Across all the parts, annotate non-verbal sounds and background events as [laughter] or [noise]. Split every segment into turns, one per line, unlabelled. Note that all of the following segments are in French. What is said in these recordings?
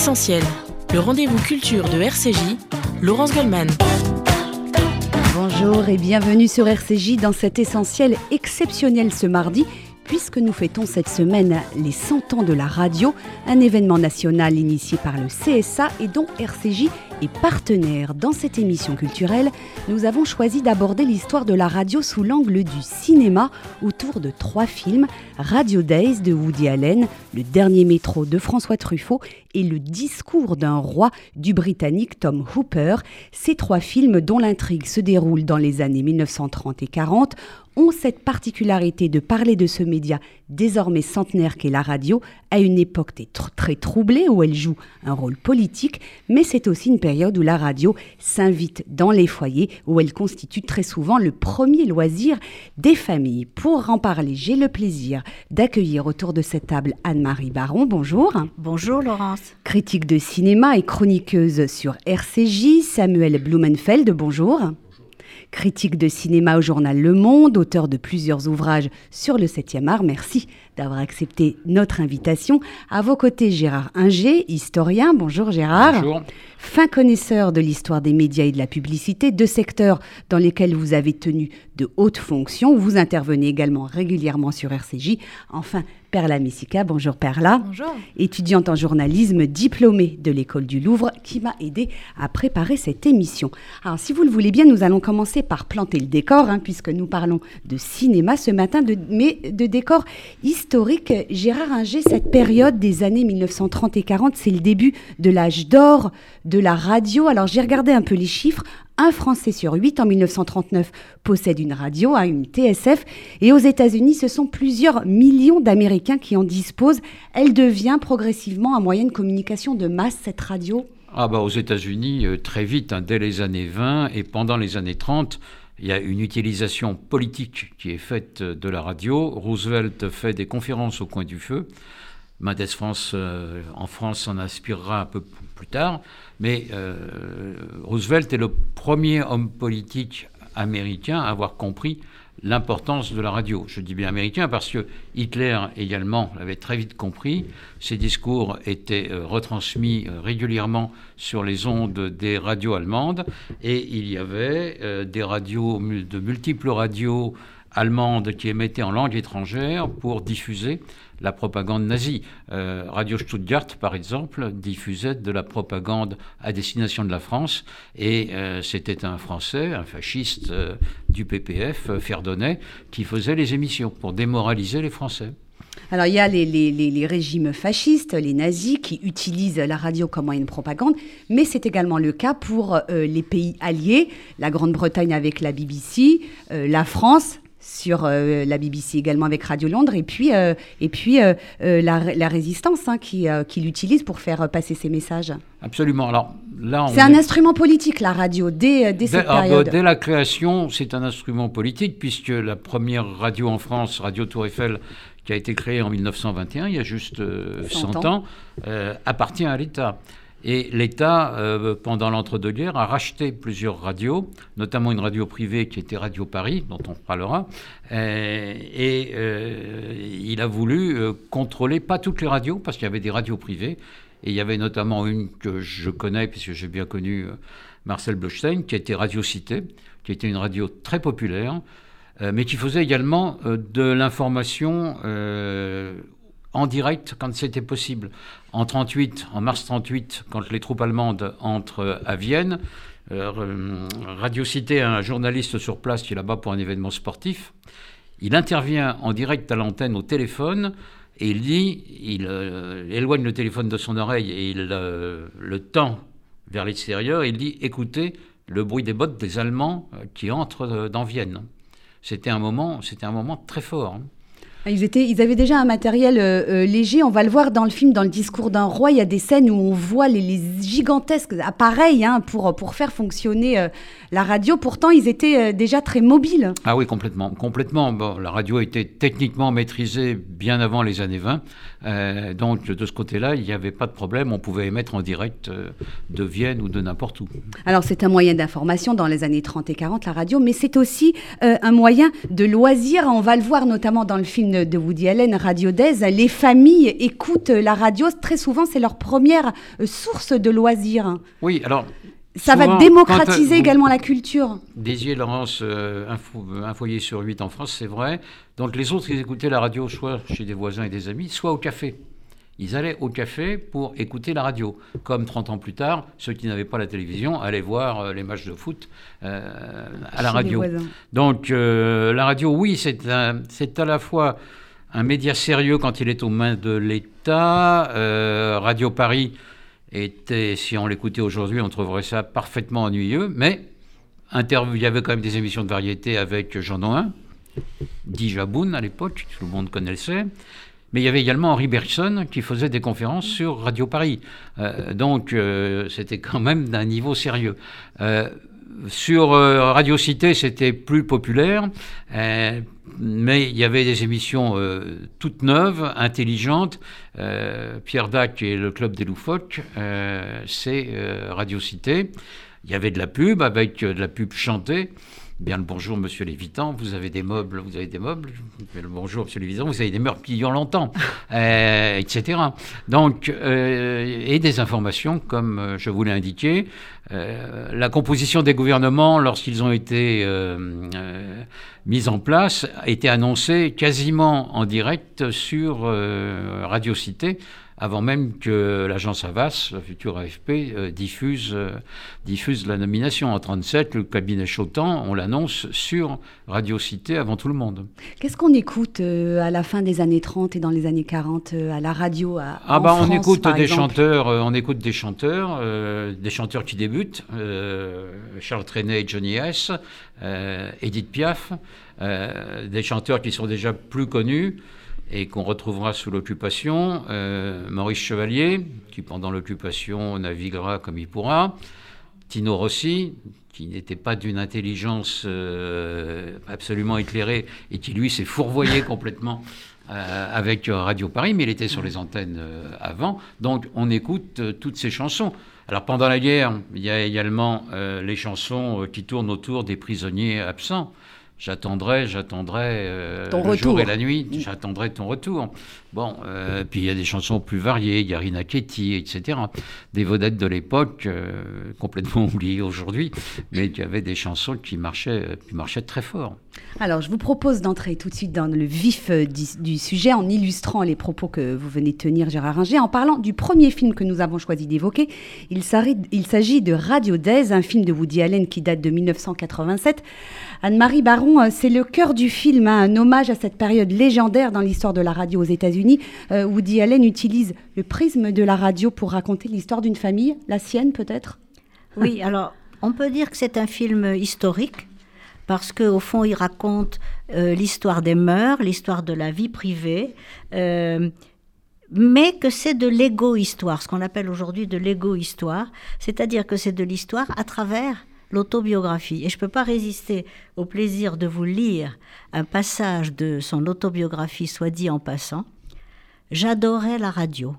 Essentiel, le rendez-vous culture de RCJ, Laurence Goldman.
Bonjour et bienvenue sur RCJ dans cet essentiel exceptionnel ce mardi puisque nous fêtons cette semaine les 100 ans de la radio, un événement national initié par le CSA et dont RCJ est partenaire. Dans cette émission culturelle, nous avons choisi d'aborder l'histoire de la radio sous l'angle du cinéma autour de trois films, Radio Days de Woody Allen, Le Dernier Métro de François Truffaut et Le Discours d'un roi du Britannique Tom Hooper. Ces trois films dont l'intrigue se déroule dans les années 1930 et 40 ont cette particularité de parler de ce média désormais centenaire qu'est la radio, à une époque très troublée où elle joue un rôle politique, mais c'est aussi une période où la radio s'invite dans les foyers, où elle constitue très souvent le premier loisir des familles. Pour en parler, j'ai le plaisir d'accueillir autour de cette table Anne-Marie Baron. Bonjour.
Bonjour Laurence.
Critique de cinéma et chroniqueuse sur RCJ, Samuel Blumenfeld. Bonjour critique de cinéma au journal Le Monde, auteur de plusieurs ouvrages sur le 7e art. Merci d'avoir accepté notre invitation. À vos côtés, Gérard Inger, historien. Bonjour Gérard.
Bonjour.
Fin connaisseur de l'histoire des médias et de la publicité, deux secteurs dans lesquels vous avez tenu de hautes fonctions. Vous intervenez également régulièrement sur RCJ. Enfin, Perla Messica. Bonjour Perla.
Bonjour.
Étudiante en journalisme, diplômée de l'école du Louvre, qui m'a aidé à préparer cette émission. Alors, si vous le voulez bien, nous allons commencer par planter le décor, hein, puisque nous parlons de cinéma ce matin, de, mais de décor historique. Gérard Inger, cette période des années 1930 et 40, c'est le début de l'âge d'or de la radio. Alors, j'ai regardé un peu les chiffres un Français sur huit en 1939 possède une radio, hein, une TSF, et aux États-Unis, ce sont plusieurs millions d'Américains qui en disposent. Elle devient progressivement un moyen de communication de masse, cette radio?
Ah bah Aux États-Unis, euh, très vite, hein, dès les années 20 et pendant les années 30, il y a une utilisation politique qui est faite de la radio. Roosevelt fait des conférences au coin du feu. Mendes France, euh, en France, s'en inspirera un peu plus tard. Mais euh, Roosevelt est le premier homme politique américain à avoir compris l'importance de la radio. Je dis bien américain parce que Hitler également l'avait très vite compris. Ses discours étaient euh, retransmis euh, régulièrement sur les ondes des radios allemandes et il y avait des radios, de multiples radios allemandes qui émettaient en langue étrangère pour diffuser la propagande nazie. Euh, Radio Stuttgart, par exemple, diffusait de la propagande à destination de la France, et euh, c'était un Français, un fasciste euh, du PPF, Ferdonnet, qui faisait les émissions pour démoraliser les Français.
Alors il y a les, les, régimes fascistes, les nazis, qui utilisent la radio comme moyen de propagande, mais c'est également le cas pour les pays alliés, la Grande-Bretagne avec la BBC, la France sur euh, la BBC également avec Radio Londres et puis, euh, et puis euh, la, résistance hein, qui, qui l'utilise pour faire passer ses messages.
Absolument. Alors
là, c'est un instrument politique la radio dès, dès cette
ah, bah,
période.
dès la création, c'est un instrument politique puisque la première radio en France, Radio Tour Eiffel, qui a été créée en 1921, il y a juste 100, ans, appartient à l'État. Et l'État, euh, pendant l'entre-deux-guerres, a racheté plusieurs radios, notamment une radio privée qui était Radio Paris, dont on parlera. Euh, et euh, il a voulu contrôler pas toutes les radios, parce qu'il y avait des radios privées. Et il y avait notamment une que je connais, puisque j'ai bien connu Marcel Blochstein, qui était Radio Cité, qui était une radio très populaire, mais qui faisait également de l'information en direct quand c'était possible. En 38, en mars 38, quand les troupes allemandes entrent à Vienne, euh, Radio Cité a un journaliste sur place qui est là-bas pour un événement sportif. Il intervient en direct à l'antenne au téléphone et il dit, il euh, éloigne le téléphone de son oreille et il euh, le tend vers l'extérieur. Il dit écoutez le bruit des bottes des Allemands qui entrent dans Vienne. C'était un moment, c'était un moment très fort. Hein.
Ah, ils, étaient, ils avaient déjà un matériel euh, euh, léger. On va le voir dans le film, dans le discours d'un roi. Il y a des scènes où on voit les, gigantesques appareils hein, pour, pour faire fonctionner euh, la radio. Pourtant, ils étaient déjà très mobiles.
Ah oui, complètement. complètement. Bon, la radio était techniquement maîtrisée bien avant les années 20. donc, de ce côté-là, il n'y avait pas de problème. On pouvait émettre en direct de Vienne ou de n'importe où.
Alors, c'est un moyen d'information dans les années 30 et 40, la radio, mais c'est aussi un moyen de loisir. On va le voir notamment dans le film de Woody Allen, Radio Days, les familles écoutent la radio. Très souvent, c'est leur première euh, source de loisirs.
Oui, alors.
Ça va démocratiser également la culture.
Désier, Laurence, un, un, foyer sur huit en France, c'est vrai. Donc les autres, ils écoutaient la radio soit chez des voisins et des amis, soit au café ils allaient au café pour écouter la radio. Comme 30 ans plus tard, ceux qui n'avaient pas la télévision allaient voir euh, les matchs de foot euh, à la radio. Donc euh, la radio, oui, c'est à la fois un média sérieux quand il est aux mains de l'État. radio Paris était, si on l'écoutait aujourd'hui, on trouverait ça parfaitement ennuyeux, mais il y avait quand même des émissions de variété avec Jean Noin, dit Jaboun à l'époque, tout le monde connaissait. Mais il y avait également Henri Bergson qui faisait des conférences sur Radio Paris. Euh, donc euh, c'était quand même d'un niveau sérieux. Euh, sur Radio Cité, c'était plus populaire, mais il y avait des émissions toutes neuves, intelligentes. Pierre Dac et le Club des Loufoques, c'est Radio Cité. Il y avait de la pub avec de la pub chantée. Bien le bonjour, monsieur Lévitan. Vous avez des meubles, vous avez des meubles. le bonjour, monsieur Lévitan. Vous avez des meubles qui y ont longtemps, [laughs] euh, etc. Donc, euh, et des informations, comme euh, je vous l'ai indiqué. la composition des gouvernements, lorsqu'ils ont été mis en place, a été annoncée quasiment en direct sur Radio Cité avant même que l'agence Havas, la future AFP, euh, diffuse, euh, diffuse la nomination. En 37, le cabinet Chotan, on l'annonce sur Radio Cité avant tout le monde.
Qu'est-ce qu'on écoute euh, à la fin des années 30 et dans les années 40 à la radio à,
Ah bah on écoute des chanteurs, on écoute des chanteurs, des chanteurs qui débutent, Charles Trenet et Johnny S, Edith Piaf, des chanteurs qui sont déjà plus connus et qu'on retrouvera sous l'occupation. Euh, Maurice Chevalier, qui pendant l'occupation naviguera comme il pourra. Tino Rossi, qui n'était pas d'une intelligence euh, absolument éclairée et qui lui s'est fourvoyé [laughs] complètement euh, avec Radio Paris, mais il était sur les antennes avant. Donc on écoute toutes ces chansons. Alors pendant la guerre, il y a également les chansons qui tournent autour des prisonniers absents. J'attendrai, j'attendrai euh, le jour et la nuit, j'attendrai ton retour. Bon, euh, puis il y a des chansons plus variées, il y a Rina Ketty, etc. Des vedettes de l'époque, euh, complètement [laughs] oubliées aujourd'hui, mais qui avaient des chansons qui marchaient, qui marchaient très fort.
Alors, je vous propose d'entrer tout de suite dans le vif du, sujet en illustrant les propos que vous venez de tenir, Gérard Ringer, en parlant du premier film que nous avons choisi d'évoquer. Il s'agit de Radio Days, un film de Woody Allen qui date de 1987. Anne-Marie Baron, euh, c'est le cœur du film, hein, un hommage à cette période légendaire dans l'histoire de la radio aux États-Unis. Euh, Woody Allen utilise le prisme de la radio pour raconter l'histoire d'une famille, la sienne peut-être?
Oui, alors on peut dire que c'est un film historique parce qu'au fond, il raconte euh, l'histoire des mœurs, l'histoire de la vie privée, mais que c'est de l'égo-histoire, ce qu'on appelle aujourd'hui de l'égo-histoire, c'est-à-dire que c'est de l'histoire à travers l'autobiographie. Et je ne peux pas résister au plaisir de vous lire un passage de son autobiographie, soit dit en passant. J'adorais la radio.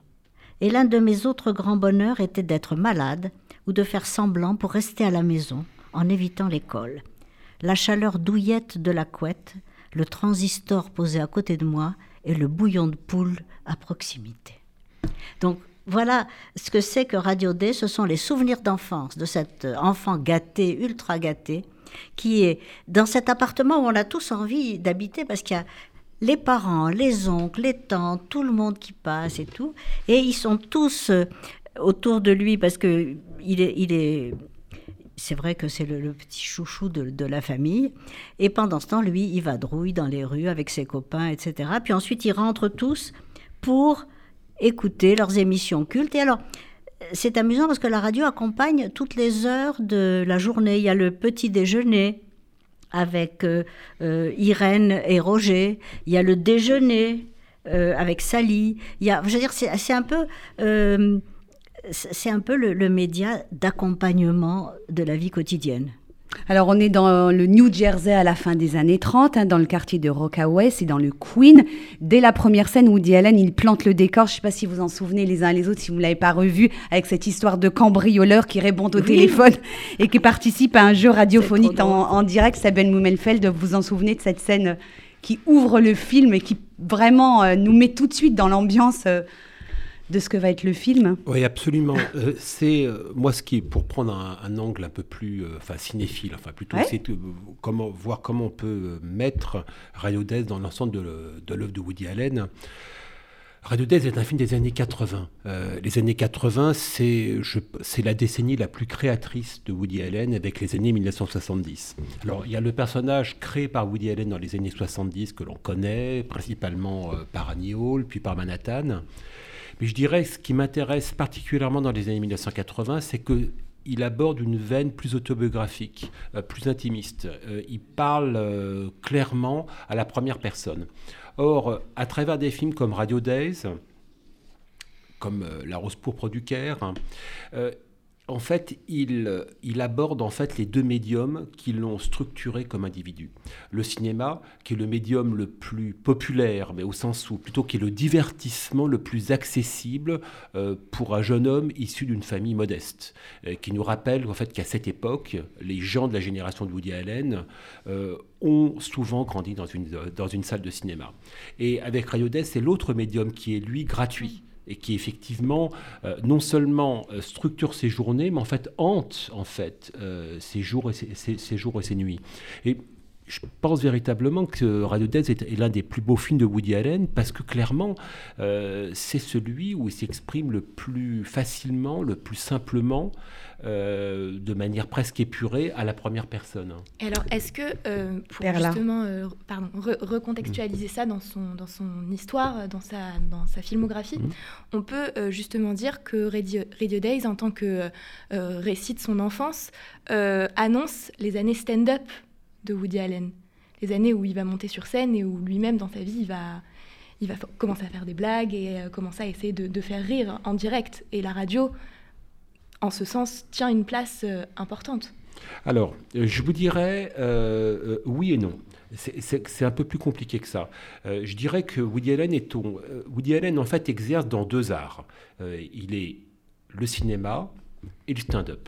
Et l'un de mes autres grands bonheurs était d'être malade ou de faire semblant pour rester à la maison en évitant l'école. La chaleur douillette de la couette, le transistor posé à côté de moi et le bouillon de poule à proximité. Donc voilà ce que c'est que Radio D. Ce sont les souvenirs d'enfance de cet enfant gâté, ultra gâté, qui est dans cet appartement où on a tous envie d'habiter parce qu'il y a les parents, les oncles, les tantes, tout le monde qui passe et tout. Et ils sont tous euh, autour de lui parce que il est, il est c'est vrai que c'est le, petit chouchou de, de, la famille. Et pendant ce temps, lui, il va drouille dans les rues avec ses copains, etc. Puis ensuite, ils rentrent tous pour écouter leurs émissions cultes. Et alors, c'est amusant parce que la radio accompagne toutes les heures de la journée. Il y a le petit déjeuner avec euh, euh, Irène et Roger. Il y a le déjeuner euh, avec Sally. Il y a, je dire, c'est un peu, c'est un peu le média d'accompagnement de la vie quotidienne.
Alors, on est dans le New Jersey à la fin des années 30, hein, dans le quartier de Rockaway, c'est dans le Queen. Dès la première scène, Woody Allen, il plante le décor. Je ne sais pas si vous en souvenez les uns les autres, si vous ne l'avez pas revu, avec cette histoire de cambrioleur qui répond au téléphone et qui participe à un jeu radiophonique en, direct. Sabine Moumelfeld, vous vous en souvenez de cette scène qui ouvre le film et qui vraiment nous met tout de suite dans l'ambiance de ce que va être le film.
Oui, absolument. Euh, c'est euh, moi ce qui est pour prendre un, angle un peu plus, euh, enfin cinéphile, enfin plutôt, c'est comment voir comment on peut mettre Radio Death dans l'ensemble de l'œuvre de Woody Allen. Radio Death est un film des années 80. les années 80, c'est la décennie la plus créatrice de Woody Allen avec les années 1970. Alors, il y a le personnage créé par Woody Allen dans les années 70 que l'on connaît, principalement par Annie Hall, puis par Manhattan. Mais je dirais que ce qui m'intéresse particulièrement dans les années 1980, c'est que il aborde une veine plus autobiographique, euh, plus intimiste. Euh, il parle euh, clairement à la première personne. Or, à travers des films comme Radio Days, comme La Rose pourpre du Caire, hein, en fait, il, il, aborde en fait les deux médiums qui l'ont structuré comme individu. Le cinéma, qui est le médium le plus populaire, mais au sens où plutôt qui est le divertissement le plus accessible euh, pour un jeune homme issu d'une famille modeste, euh, qui nous rappelle en fait qu'à cette époque, les gens de la génération de Woody Allen euh, ont souvent grandi dans une, dans une salle de cinéma. Et avec Radio c'est l'autre médium qui est lui gratuit et qui effectivement euh, non seulement euh, structure ses journées, mais en fait hante en fait euh, ses jours et ses, jours et ses nuits. Je pense véritablement que Radio Death est, l'un des plus beaux films de Woody Allen parce que clairement, c'est celui où il s'exprime le plus facilement, le plus simplement, euh, de manière presque épurée à la première personne.
alors, est-ce que, euh, pour justement euh, pardon, recontextualiser ça dans son, dans son histoire, dans sa, dans sa filmographie, mhm. on peut justement dire que Radio, Radio, Days, en tant que récit de son enfance, annonce les années stand-up de Woody Allen. Les années où il va monter sur scène et où lui-même, dans sa vie, il va, il va commencer à faire des blagues et commencer à essayer de, faire rire en direct. Et la radio en ce sens, tient une place euh, importante
Alors, euh, je vous dirais euh, oui et non. C'est un peu plus compliqué que ça. je dirais que Woody Allen, est Woody Allen, en fait, exerce dans deux arts. il est le cinéma et le stand-up.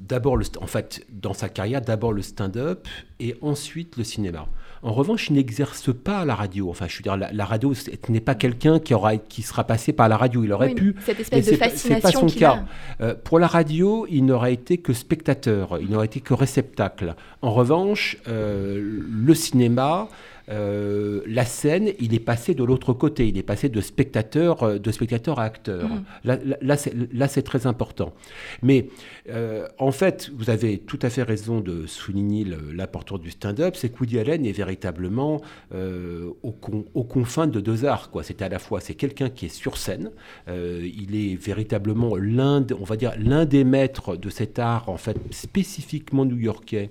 D'abord, en fait, dans sa carrière, d'abord le stand-up et ensuite le cinéma. En revanche, il n'exerce pas la radio. Enfin, je veux dire, la, radio n'est pas quelqu'un qui, aura, qui sera passé par la radio. Il aurait pu.
Cette espèce de fascination.
C'est pas son cas. Euh, pour la radio, il n'aurait été que spectateur. Il n'aurait été que réceptacle. En revanche, euh, le cinéma, euh, la scène, il est passé de l'autre côté, il est passé de spectateur, euh, de spectateur à acteur. Mm. Là, c'est très important. Mais euh, en fait, vous avez tout à fait raison de souligner l'importance du stand-up, c'est que Woody Allen est véritablement au, aux confins de deux arts. C'est à la fois, c'est quelqu'un qui est sur scène, il est véritablement l'un, on va dire, l'un des maîtres de cet art, en fait, spécifiquement new-yorkais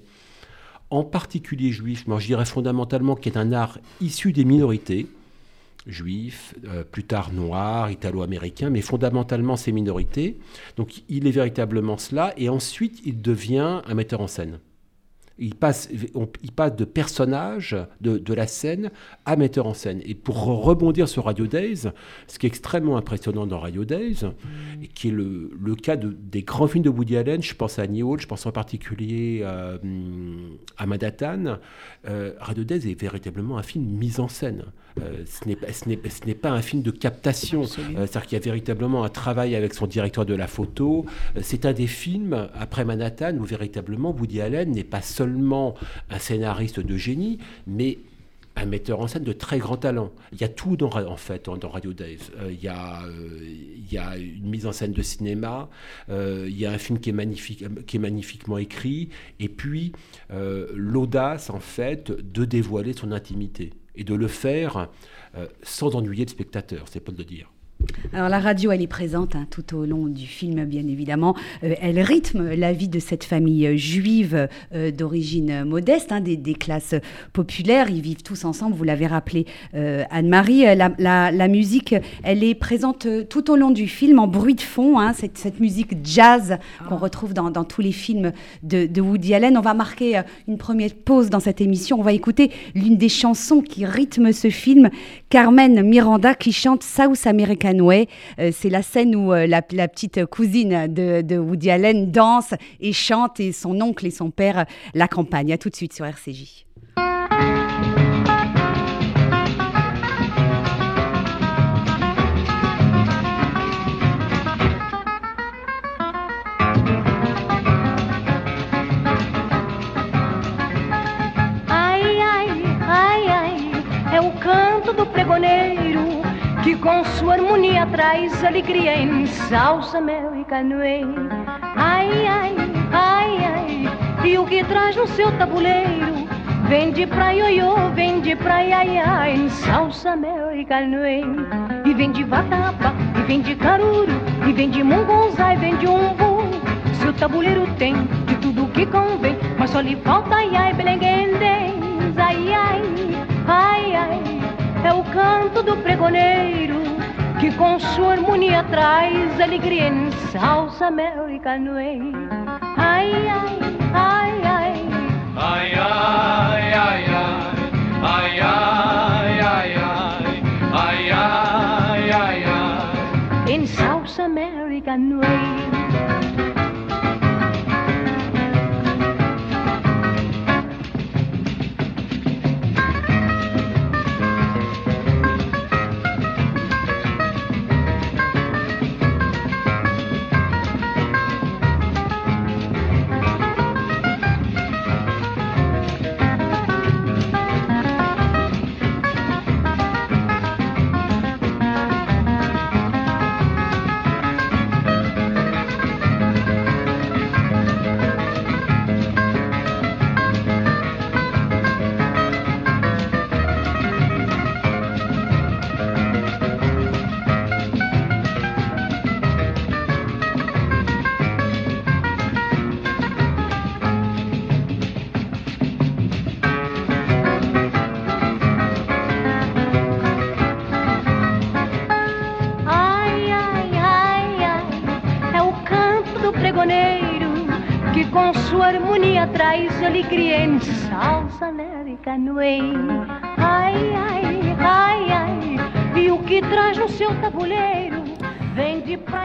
en particulier juif, mais je dirais fondamentalement qui est un art issu des minorités, juifs, euh, plus tard noirs, italo-américains, mais fondamentalement ces minorités. Donc il est véritablement cela, et ensuite il devient un metteur en scène. Il passe, il passe de personnage de, la scène à metteur en scène. Et pour rebondir sur Radio Days, ce qui est extrêmement impressionnant dans Radio Days, et qui est le, cas de, des grands films de Woody Allen, je pense à Annie Hall, je pense en particulier à, à Manhattan, euh, Radio Days est véritablement un film mis en scène. Euh, ce n'est pas un film de captation. Euh, c'est-à-dire qu'il y a véritablement un travail avec son directeur de la photo. Euh, c'est un des films, après Manhattan, où véritablement Woody Allen n'est pas seulement un scénariste de génie, mais un metteur en scène de très grand talent. Il y a tout dans, en fait dans, Radio Days. il, y a, il y a une mise en scène de cinéma, il y a un film qui est, magnifique, qui est magnifiquement écrit, et puis l'audace en fait de dévoiler son intimité et de le faire euh, sans ennuyer le spectateur, c'est pas de le dire.
Alors la radio, elle est présente hein, tout au long du film, bien évidemment. Euh, elle rythme la vie de cette famille euh, juive euh, d'origine modeste, hein, des, classes populaires. Ils vivent tous ensemble, vous l'avez rappelé, Anne-Marie. La, musique, elle est présente tout au long du film en bruit de fond, hein, cette, musique jazz qu'on ah. retrouve dans, tous les films de, de, Woody Allen. On va marquer une première pause dans cette émission. On va écouter l'une des chansons qui rythme ce film, Carmen Miranda qui chante South American euh, c'est la scène où euh, la, petite cousine de, Woody Allen danse et chante et son oncle et son père l'accompagnent. À tout de suite sur RCJ.
Sua harmonia traz alegria em mel e canoe. Ai, ai, ai, ai, e o que traz no seu tabuleiro? Vende pra ioiô, vende pra iaiá, em salsa, mel e canoe. E vende vatapa, e vende caruru, e vende mungonzá, e vende umbu. Seu tabuleiro tem de tudo que convém, mas só lhe falta ai, ai, belenguendens, ai, ai, ai, ai. É o canto do pregoneiro que com sua harmonia traz alegria em mel e canoe. Ai, ai, ai, ai. Ai, ai, ai, ai. Ai, ai, ai, ai. Ai, ai, ai, ai. Em salsa, mel e Ai, ai, ai, ai, e o que traz no seu tabuleiro?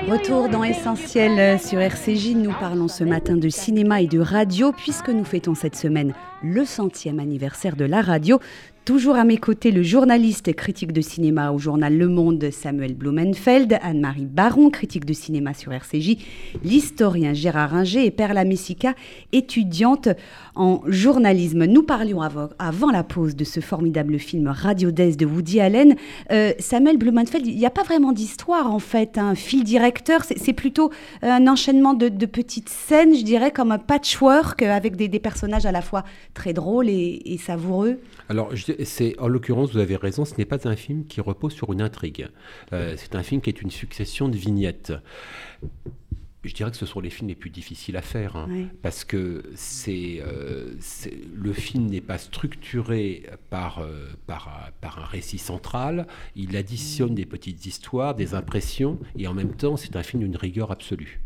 Retour dans Essentiel sur RCJ. Nous parlons ce matin de cinéma et de radio puisque nous fêtons cette semaine le centième anniversaire de la radio. Toujours à mes côtés, le journaliste et critique de cinéma au journal Le Monde, Samuel Blumenfeld, Anne-Marie Baron, critique de cinéma sur RCJ, l'historien Gérard Ringer et Perla Messica, étudiante en journalisme. Nous parlions avant, la pause de ce formidable film Radio Days de Woody Allen. Euh, Samuel Blumenfeld, il n'y a pas vraiment d'histoire en fait, un fil directeur, c'est plutôt un enchaînement de, petites scènes, je dirais, comme un patchwork avec des, personnages à la fois très drôles et, et savoureux.
Alors, c'est en l'occurrence, vous avez raison, ce n'est pas un film qui repose sur une intrigue. Euh, c'est un film qui est une succession de vignettes. Je dirais que ce sont les films les plus difficiles à faire, hein, parce que euh, c'est, le film n'est pas structuré par, euh, par, par, un récit central, il additionne des petites histoires, des impressions, et en même temps, c'est un film d'une rigueur absolue.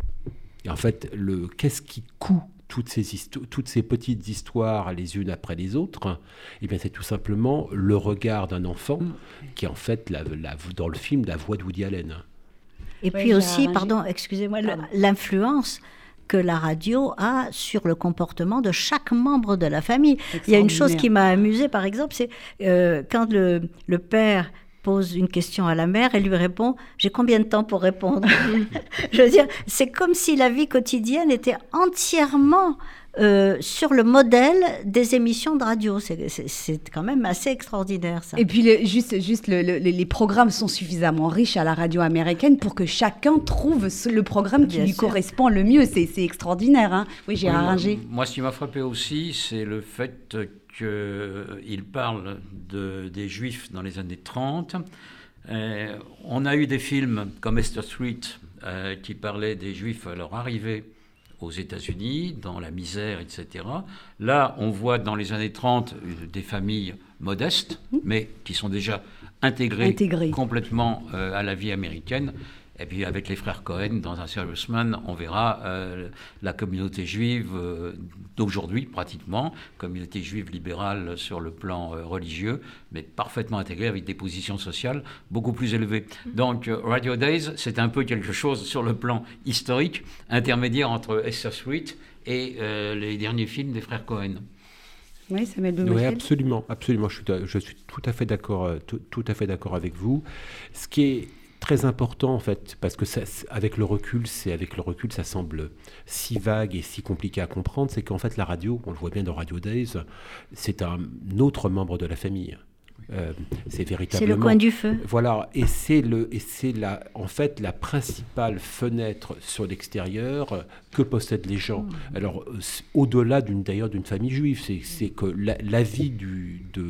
Et en fait, le qu'est-ce qui coûte toutes ces, toutes ces petites histoires les unes après les autres, eh bien c'est tout simplement le regard d'un enfant mm. qui est en fait la, dans le film la voix de Woody Allen.
Et puis aussi, pardon, excusez-moi, l'influence que la radio a sur le comportement de chaque membre de la famille. Il y a une chose qui m'a amusée, par exemple, c'est euh, quand le, le père pose une question à la mère, elle lui répond J'ai combien de temps pour répondre? [laughs] Je veux dire, c'est comme si la vie quotidienne était entièrement euh, sur le modèle des émissions de radio. C'est quand même assez extraordinaire, ça.
Et puis, juste, juste les programmes sont suffisamment riches à la radio américaine pour que chacun trouve le programme qui lui correspond le mieux. C'est extraordinaire. Hein oui, j'ai arrangé.
Moi, ce qui m'a frappé aussi, c'est le fait qu'il parle de, des Juifs dans les années 30. Euh, on a eu des films comme Esther Street euh, qui parlaient des Juifs à leur arrivée aux États-Unis, dans la misère, etc. Là, on voit dans les années 30 euh, des familles modestes, mais qui sont déjà intégrées, complètement à la vie américaine. Et puis avec les frères Cohen, dans un Serious Man, on verra euh, la communauté juive euh, d'aujourd'hui, pratiquement, communauté juive libérale sur le plan euh, religieux, mais parfaitement intégrée avec des positions sociales beaucoup plus élevées. Donc Radio Days, c'est un peu quelque chose sur le plan historique, intermédiaire entre Esther Street et les derniers films des frères Cohen.
Oui, ça Oui, absolument, absolument. Je suis, je suis tout à fait d'accord, tout, tout, à fait d'accord avec vous. Ce qui est très important en fait, parce que ça, avec le recul, c'est avec le recul, ça semble si vague et si compliqué à comprendre, c'est qu'en fait la radio, on le voit bien dans Radio Days, c'est un autre membre de la famille. Euh, c'est véritablement.
C'est le coin du feu.
Voilà, et c'est le, et c'est la, en fait la principale fenêtre sur l'extérieur que possèdent les gens. Mmh. Alors, au-delà d'une d'ailleurs d'une famille juive, c'est, que la, vie du, de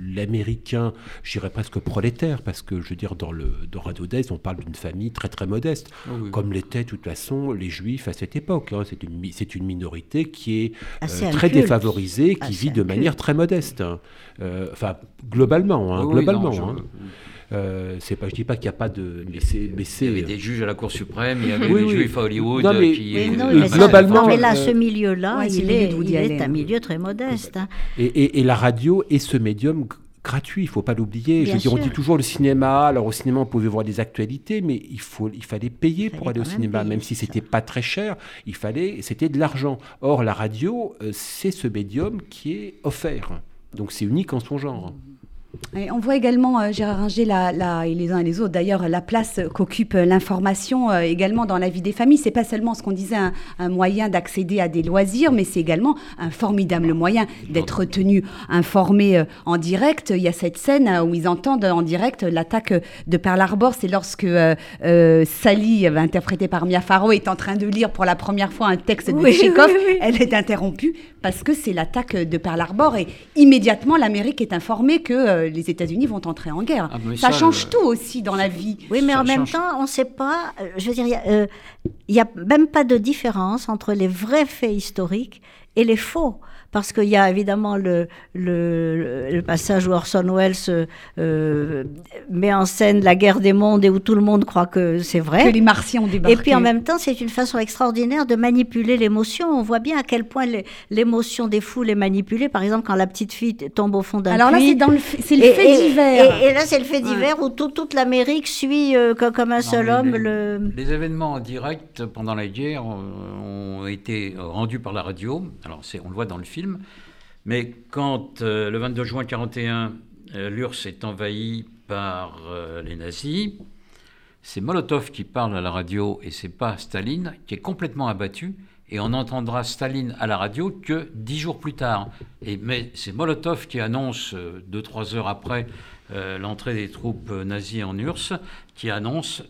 l'américain, j'irais presque prolétaire, parce que je veux dire dans le dans Radio Days, on parle d'une famille très très modeste, oh comme l'étaient de toute façon les juifs à cette époque. Hein. C'est une minorité qui est euh, très défavorisée, qui vit de manière très modeste. Hein. Euh, enfin, globalement, hein, globalement. Euh, c'est pas, je dis pas qu'il n'y a pas de,
mais c'est, il y avait des juges à la Cour suprême, il y avait des juifs à Hollywood qui,
globalement, mais là, ce milieu-là, il, est, il est, un milieu très modeste. Hein.
Et, et, la radio est ce médium gratuit, il faut pas l'oublier. Je veux dire, on dit toujours le cinéma. Alors au cinéma, on pouvait voir des actualités, mais il faut, il fallait payer pour aller au cinéma, même, si c'était pas très cher. Il fallait, c'était de l'argent. Or la radio, euh, c'est ce médium qui est offert. Donc c'est unique en son genre
on voit également, euh, Gérard Ringer, la, et les uns et les autres d'ailleurs, la place qu'occupe euh, l'information euh, également dans la vie des familles. C'est pas seulement ce qu'on disait un, moyen d'accéder à des loisirs, mais c'est également un formidable moyen d'être tenu informé en direct. Il y a cette scène où ils entendent en direct l'attaque de Pearl Harbor. C'est lorsque Sally, interprétée par Mia Farrow, est en train de lire pour la première fois un texte de Tchekhov. [laughs] Elle est interrompue parce que c'est l'attaque de Pearl Harbor et immédiatement l'Amérique est informée que les États-Unis vont entrer en guerre. Ah, ça, change euh, tout aussi dans la vie.
Oui, mais en même temps, on ne sait pas. Euh, je veux dire, il n'y a, a, même pas de différence entre les vrais faits historiques et les faux parce qu'il y a évidemment le, le, passage où Orson Welles euh, met en scène la guerre des mondes et où tout le monde croit que c'est vrai.
Que les Martiens ont débarqué.
Et puis en même temps, c'est une façon extraordinaire de manipuler l'émotion. On voit bien à quel point l'émotion des foules est manipulée. Par exemple, quand la petite fille tombe au fond d'un puits.
Alors là, c'est le, le fait divers.
Et, là, c'est le fait divers où toute l'Amérique suit euh, comme, un seul homme.
Les,
le...
les événements en direct pendant la guerre ont été rendus par la radio. Alors, on le voit dans le film mais quand euh, le 22 juin 1941, euh, l'URSS est envahi par euh, les nazis, c'est Molotov qui parle à la radio et c'est pas Staline qui est complètement abattu. Et on n'entendra Staline à la radio que dix jours plus tard. Et, mais c'est Molotov qui annonce, deux, trois heures après l'entrée des troupes nazies en URSS, qui annonce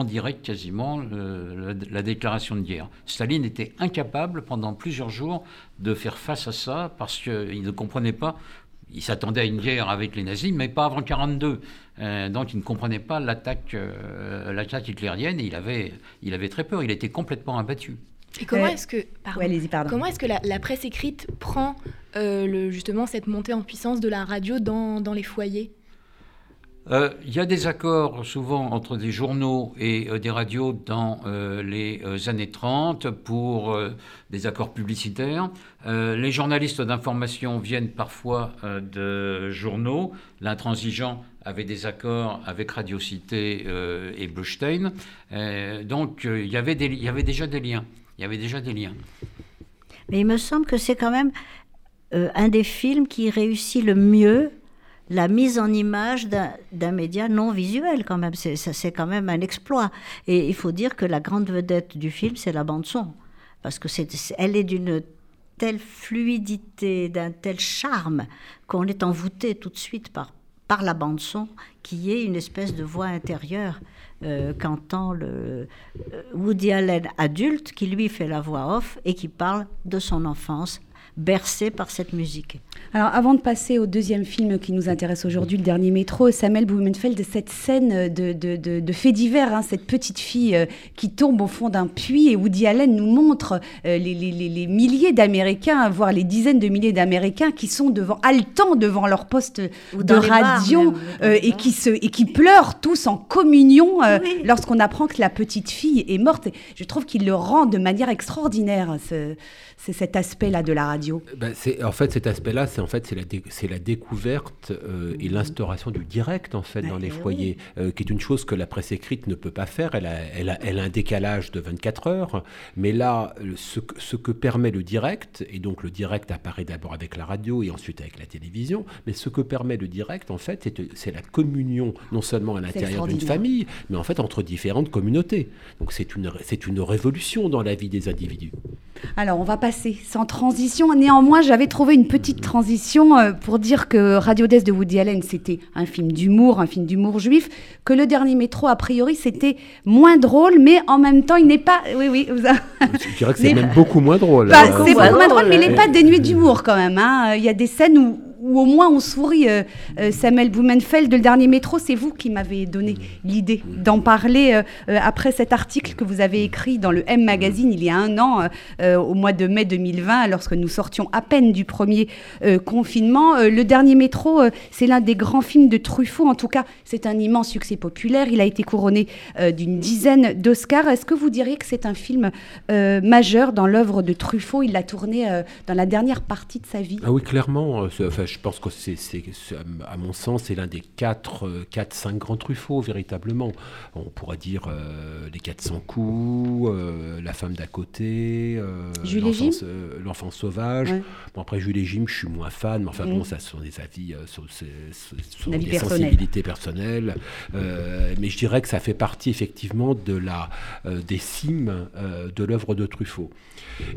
en direct quasiment la, déclaration de guerre. Staline était incapable pendant plusieurs jours de faire face à ça parce qu'il ne comprenait pas. Il s'attendait à une guerre avec les nazis, mais pas avant 1942. Euh, donc il ne comprenait pas l'attaque, euh, l'attaque hitlérienne et il avait, il avait très peur. Il était complètement abattu.
Et comment euh, est-ce que, comment est-ce que la, presse écrite prend le, justement cette montée en puissance de la radio dans, dans les foyers?
Euh, il y a des accords souvent entre des journaux et euh, des radios dans euh, les années 30 pour des accords publicitaires. les journalistes d'information viennent parfois de journaux. L'intransigeant avait des accords avec Radio Cité et Bluestein. donc il y, avait déjà des liens. Il y avait déjà des liens.
Mais il me semble que c'est quand même un des films qui réussit le mieux la mise en image d'un média non visuel quand même. C'est quand même un exploit. Et il faut dire que la grande vedette du film, c'est la bande son. Parce que c'est, elle est d'une telle fluidité, d'un tel charme, qu'on est envoûté tout de suite par, par la bande son, qui est une espèce de voix intérieure euh, qu'entend le euh, Woody Allen adulte, qui lui fait la voix off et qui parle de son enfance bercé par cette musique.
Alors, avant de passer au deuxième film qui nous intéresse aujourd'hui, le dernier métro, Samuel Blumenfeld, cette scène de, de, de, fait divers, hein, cette petite fille euh, qui tombe au fond d'un puits, et Woody Allen nous montre euh, les, les, les, milliers d'Américains, voire les dizaines de milliers d'Américains qui sont devant, haletant devant leur poste de radio euh, et, qui se, et qui pleurent tous en communion lorsqu'on apprend que la petite fille est morte. Je trouve qu'il le rend de manière extraordinaire, c'est cet aspect-là de la radio.
Ben, en fait, cet aspect-là, c'est en fait c'est la, découverte euh, et mhm. l'instauration du direct en fait dans les foyers, euh, qui est une chose que la presse écrite ne peut pas faire. Elle a, elle a, elle a un décalage de 24 heures, mais là, ce, ce, que permet le direct, et donc le direct apparaît d'abord avec la radio et ensuite avec la télévision, mais ce que permet le direct, en fait, c'est la communion non seulement à l'intérieur d'une famille, mais en fait entre différentes communautés. Donc c'est une, c'est une révolution dans la vie des individus.
Alors, on va passer sans transition. Néanmoins, j'avais trouvé une petite transition euh, pour dire que Radio Death de Woody Allen, c'était un film d'humour, un film d'humour juif, que Le Dernier Métro, a priori, c'était moins drôle, mais en même temps, il n'est pas... Oui, oui. Vous
Je dirais que c'est [laughs] même beaucoup moins drôle.
Bah, c'est beaucoup moins drôle, mais il n'est pas dénué d'humour quand même. Hein. Il y a des scènes où ou au moins on sourit. Euh, euh, Samuel Blumenfeld de Le Dernier Métro, c'est vous qui m'avez donné l'idée d'en parler euh, après cet article que vous avez écrit dans le M Magazine il y a un an, au mois de mai 2020, lorsque nous sortions à peine du premier confinement. le Dernier Métro, c'est l'un des grands films de Truffaut. En tout cas, c'est un immense succès populaire. Il a été couronné d'une dizaine d'Oscars. Est-ce que vous diriez que c'est un film majeur dans l'œuvre de Truffaut? Il l'a tourné dans la dernière partie de sa vie.
Ah oui, clairement. Enfin, je pense que c'est, à mon sens, c'est l'un des 4, 4, 5 grands Truffaut, véritablement. On pourrait dire euh, Les 400 coups, euh, La femme d'à côté, euh, l'enfant, sauvage. Bon, après, Jules et Jim, je suis moins fan, mais enfin bon, mm. ça sont des avis, sont, sont des sensibilités personnelles. mais je dirais que ça fait partie effectivement de la, des cimes de l'œuvre de Truffaut.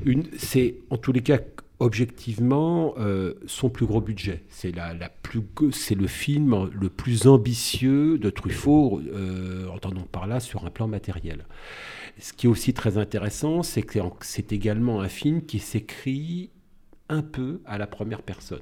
Une, c'est en tous les cas objectivement euh, son plus gros budget. C'est la, c'est le film le plus ambitieux de Truffaut, euh, entendons par là sur un plan matériel. Ce qui est aussi très intéressant, c'est que c'est également un film qui s'écrit un peu à la première personne.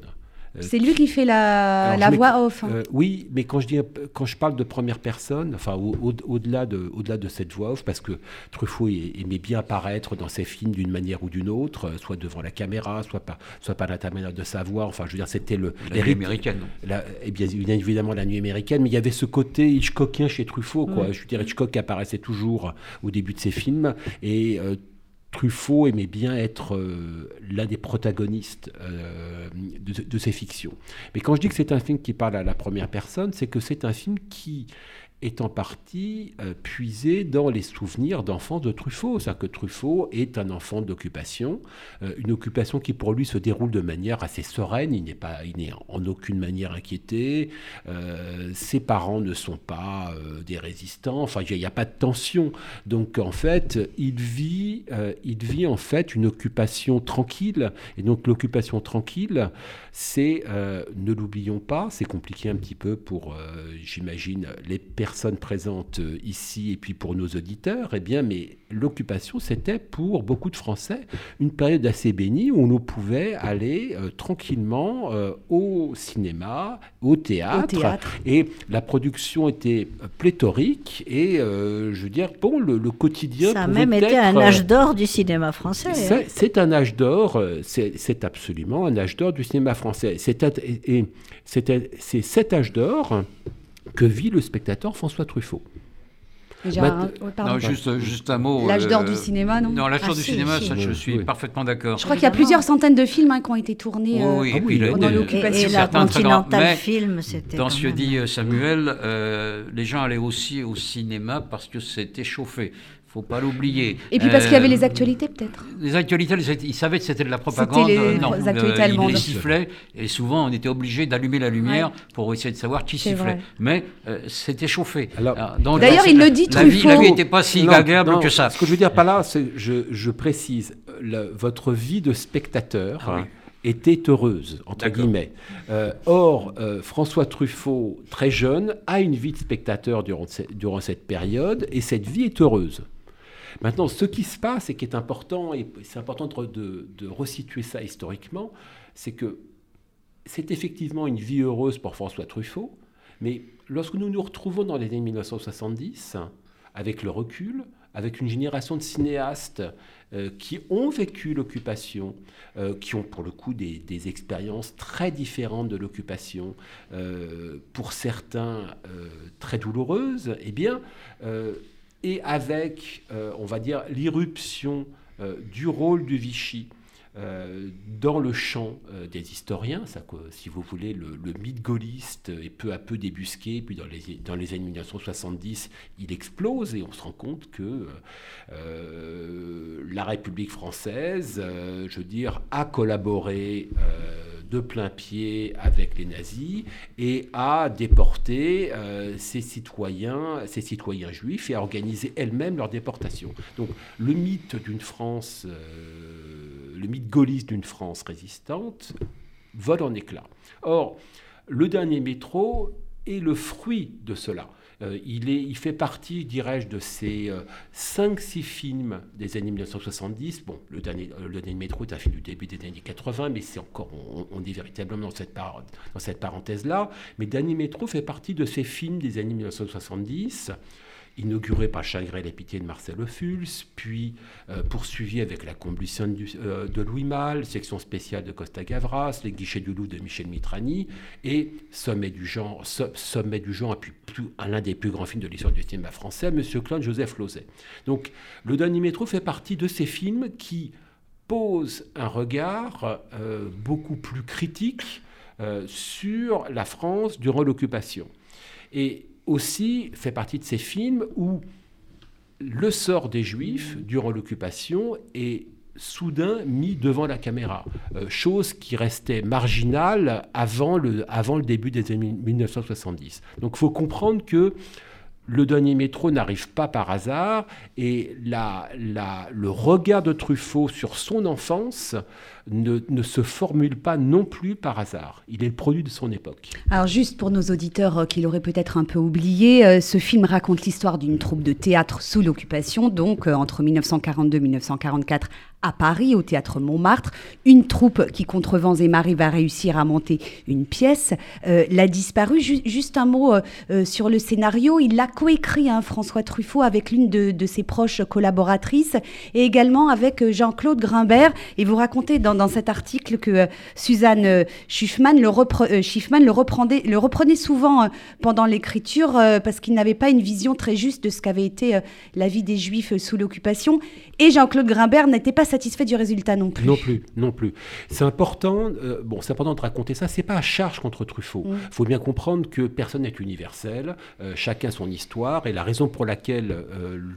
Euh, c'est lui qui fait la, la voix off. Hein.
Euh, oui, mais quand je, dis, quand je parle de première personne, enfin au-delà de, au de cette voix off, parce que Truffaut aimait bien apparaître dans ses films d'une manière ou d'une autre, euh, soit devant la caméra, soit pas, soit par la manière de sa voix. Enfin, je veux dire, c'était le.
La nuit américaine.
La, et eh bien, évidemment la nuit américaine, mais il y avait ce côté Hitchcockien chez Truffaut, quoi. Je veux dire, Hitchcock apparaissait toujours au début de ses films et Truffaut aimait bien être euh, l'un des protagonistes euh, de, de, ces fictions. Mais quand je dis que c'est un film qui parle à la première personne, c'est que c'est un film qui est en partie euh, puisé dans les souvenirs d'enfance de Truffaut. C'est-à-dire que Truffaut est un enfant d'occupation, euh, une occupation qui pour lui se déroule de manière assez sereine, il n'est, pas, il n'est en aucune manière inquiété, euh, ses parents ne sont pas des résistants, enfin il n'y a, pas de tension. Donc en fait, il vit, il vit en fait une occupation tranquille, et donc l'occupation tranquille, c'est, ne l'oublions pas, c'est compliqué un petit peu pour, j'imagine, les personnes personnes présentes euh, ici et puis pour nos auditeurs, eh bien, mais l'occupation, c'était pour beaucoup de Français une période assez bénie où on pouvait aller euh, tranquillement euh, au cinéma, au théâtre, et la production était pléthorique et je veux dire, bon, le, quotidien.
Ça a même été un âge d'or du cinéma français.
Hein. C'est un âge d'or, c'est absolument un âge d'or du cinéma français. C'est cet âge d'or que vit le spectateur François Truffaut.
non, juste, juste, un mot.
L'âge d'or du euh, cinéma, non
Non, l'âge d'or ah, du cinéma, ça, je suis parfaitement d'accord.
Je crois qu'il y a plusieurs centaines de films hein, qui ont été tournés
oui, et puis
pendant l'occupation. Et, la Continental Film, c'était.
Dans ce que dit euh, Samuel, euh, les gens allaient aussi au cinéma parce que c'était chauffé faut pas l'oublier.
Et puis parce qu'il y avait les actualités peut-être.
Les actualités, ils savaient que c'était de la propagande.
Les, non, les actualités allemandes.
Ils les sifflaient et souvent on était obligé d'allumer la lumière pour essayer de savoir qui sifflait. Mais euh, c'était chauffé.
D'ailleurs, il le dit
la vie, la vie n'était pas si agréable que ça.
Ce que je veux dire par là, c'est je, je précise, votre vie de spectateur. Ah était heureuse, entre guillemets. Euh, or, euh, François Truffaut, très jeune, a une vie de spectateur durant, durant cette période, et cette vie est heureuse. Maintenant, ce qui se passe et qui est important, et c'est important de, de, resituer ça historiquement, c'est que c'est effectivement une vie heureuse pour François Truffaut, mais lorsque nous nous retrouvons dans les années 1970, avec le recul, avec une génération de cinéastes euh, qui ont vécu l'occupation, euh, qui ont pour le coup des, expériences très différentes de l'occupation, euh, pour certains très douloureuses, eh bien, et avec, euh, on va dire, l'irruption euh, du rôle du Vichy dans le champ des historiens, ça, si vous voulez, le, mythe gaulliste est peu à peu débusqué, puis dans les, dans les années 1970, il explose et on se rend compte que la République française, je veux dire, a collaboré de plein pied avec les nazis et a déporté euh, ses, citoyens, ses citoyens juifs et a organisé elle-même leur déportation. Donc le mythe d'une France... Euh, le mythe gaulliste d'une France résistante vole en éclats. Or, le dernier métro est le fruit de cela. Euh, il, est, il, fait partie, dirais-je, de ces 5-6 euh, films des années 1970. Bon, le dernier, euh, le dernier métro est un film du début des années 80, mais c'est encore, on, est véritablement dans cette, dans cette parenthèse-là. Mais Dernier métro fait partie de ces films des années 1970 inauguré par Chagrin et Pitié de Marcel Ophuls, puis euh, poursuivi avec La combustion euh, de Louis Malle, Section spéciale de Costa Gavras, Les guichets du loup de Michel Mitrani, et Sommet du genre, Sommet du genre, puis l'un des plus grands films de l'histoire du cinéma français, Monsieur Claude Joseph Lozet. Donc, Le Dernier Métro fait partie de ces films qui posent un regard euh, beaucoup plus critique sur la France durant l'occupation. Et aussi fait partie de ces films où le sort des Juifs durant l'occupation est soudain mis devant la caméra, euh, chose qui restait marginale avant le, début des années 1970. Donc il faut comprendre que le dernier métro n'arrive pas par hasard et le regard de Truffaut sur son enfance ne, se formule pas non plus par hasard. Il est le produit de son époque.
Alors juste pour nos auditeurs euh, qui l'auraient peut-être un peu oublié, euh, ce film raconte l'histoire d'une troupe de théâtre sous l'occupation, donc euh, entre 1942-1944 à Paris, au théâtre Montmartre. Une troupe qui, contre vents et marées, va réussir à monter une pièce. l'a disparu. juste un mot sur le scénario. Il l'a coécrit, hein, François Truffaut, avec l'une de, ses proches collaboratrices et également avec Jean-Claude Grimbert. Et vous racontez dans dans, cet article que euh, Suzanne euh, Schiffman le, euh, Schiffman le, reprenait, le reprenait souvent pendant l'écriture parce qu'il n'avait pas une vision très juste de ce qu'avait été la vie des Juifs sous l'occupation. Et Jean-Claude Grimbert n'était pas satisfait du résultat non plus.
Non plus, non plus. C'est important, bon, c'est important de raconter ça. C'est pas à charge contre Truffaut. Il mm. faut bien comprendre que personne n'est universel, chacun son histoire, et la raison pour laquelle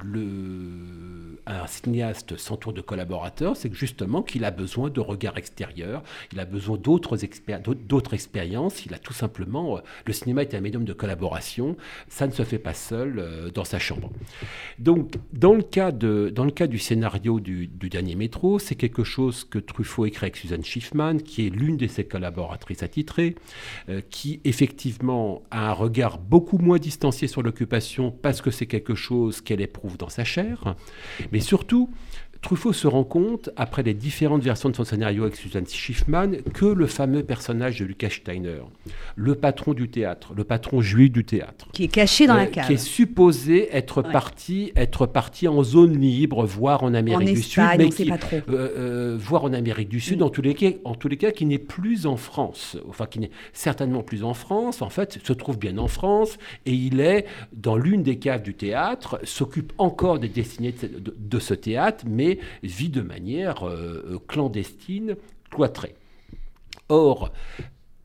le un cinéaste s'entoure de collaborateurs, c'est justement qu'il a besoin de regards extérieurs, il a besoin d'autres expériences, il a tout simplement... Euh, le cinéma est un médium de collaboration, ça ne se fait pas seul euh, dans sa chambre. Donc, dans le cas, de, dans le cas du scénario du, dernier métro, c'est quelque chose que Truffaut écrit avec Suzanne Schiffman, qui est l'une de ses collaboratrices attitrées, euh, qui effectivement a un regard beaucoup moins distancié sur l'occupation parce que c'est quelque chose qu'elle éprouve dans sa chair, mais surtout, Truffaut se rend compte, après les différentes versions de son scénario avec Suzanne Schiffman, que le fameux personnage de Lucas Steiner, le patron du théâtre, le patron juif du théâtre,
qui est caché dans la euh, cave,
qui est supposé être parti, être parti en zone libre, voire en Amérique du Sud,
mais qui, pas trop.
Euh, euh, voire en Amérique du Sud, mm. en tous les cas, en tous les cas, qui n'est plus en France, enfin qui n'est certainement plus en France. En fait, se trouve bien en France et il est dans l'une des caves du théâtre, s'occupe encore des destinées de ce théâtre, mais vit de manière euh, euh, clandestine, cloîtrée. Or,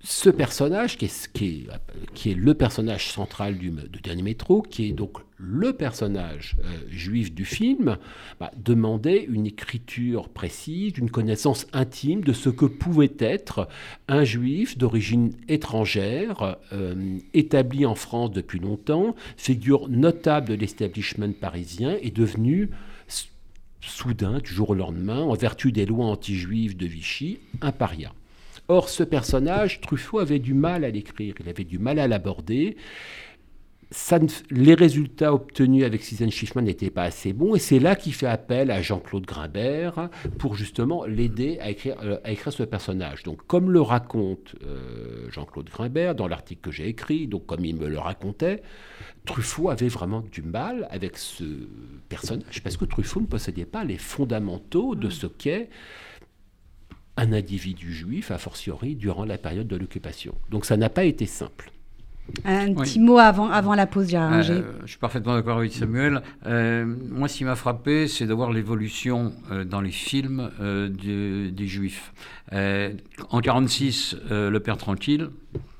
ce personnage, qui est, est, le personnage central du, Dernier Métro, qui est donc le personnage euh, juif du film, bah, demandait une écriture précise, une connaissance intime de ce que pouvait être un juif d'origine étrangère, établi en France depuis longtemps, figure notable de l'establishment parisien, et devenu soudain, du jour au lendemain, en vertu des lois anti-juives de Vichy, un paria. Or, ce personnage, Truffaut avait du mal à l'écrire, il avait du mal à l'aborder. Les résultats obtenus avec Suzanne Schiffman n'étaient pas assez bons, et c'est là qu'il fait appel à Jean-Claude Grimbert pour justement l'aider à écrire, euh, à écrire, ce personnage. Donc, comme le raconte euh, Jean-Claude Grimbert dans l'article que j'ai écrit, donc comme il me le racontait, Truffaut avait vraiment du mal avec ce personnage, parce que Truffaut ne possédait pas les fondamentaux de ce qu'est un individu juif, a fortiori durant la période de l'occupation. Donc ça n'a pas été simple.
Un petit mot avant, avant la pause, Gérard euh,
Je suis parfaitement d'accord avec Samuel. Euh, moi, ce qui m'a frappé, c'est de voir l'évolution euh, dans les films des Juifs. en 1946, Le Père Tranquille,